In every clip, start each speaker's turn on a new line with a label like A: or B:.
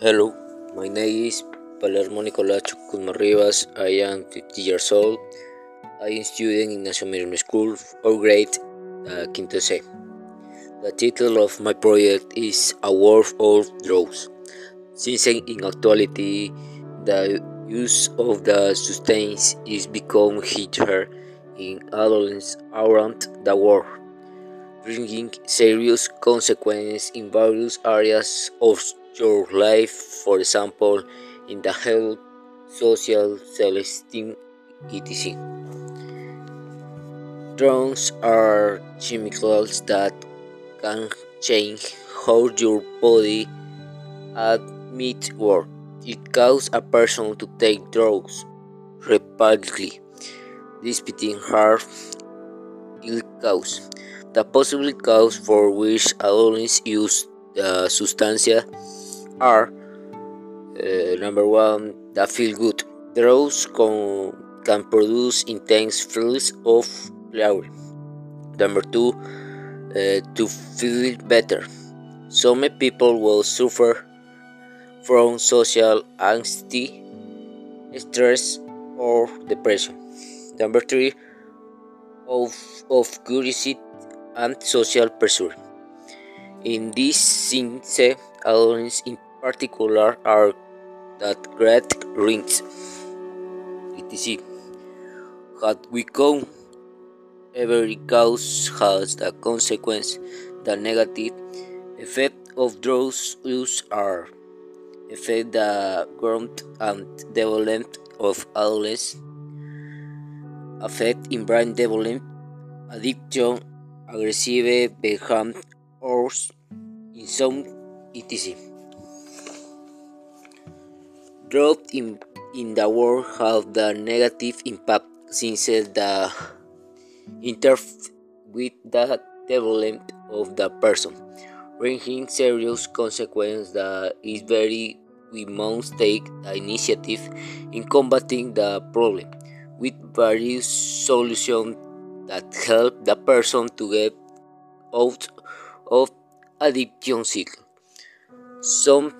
A: Hello, my name is Palermo Nicolacho Rivas. I am 50 years old. I am student in National Middle School, 4th grade, uh, Quinto C. The title of my project is A World of Drugs. Since in actuality the use of the substance is become hither in adolescents around the world, bringing serious consequences in various areas of your life, for example, in the health, social, self-esteem, etc. Drugs are chemicals that can change how your body admits work. It causes a person to take drugs repeatedly, despite harm ill cause. The possible cause for which adolescents use the uh, substance are uh, number one, that feel good. Drugs con, can produce intense feelings of pleasure. Number two, uh, to feel better. Some people will suffer from social anxiety, stress, or depression. Number three, of, of curiosity and social pressure. In this sense, in particular are that great rings, etc. Had we come, every cause has the consequence. The negative effect of drugs use are affect the growth and development of adolescents, affect in brain development, addiction, aggressive behavior, or in insomnia, etc. Drought in, in the world have the negative impact since the interfere with the development of the person, bringing serious consequences that is very we must take the initiative in combating the problem with various solutions that help the person to get out of addiction cycle. Some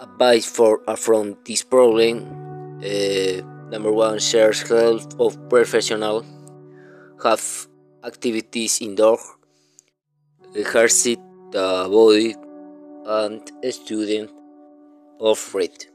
A: advice for uh, from this problem uh, number one share health of professional have activities indoor exercise the body and student of read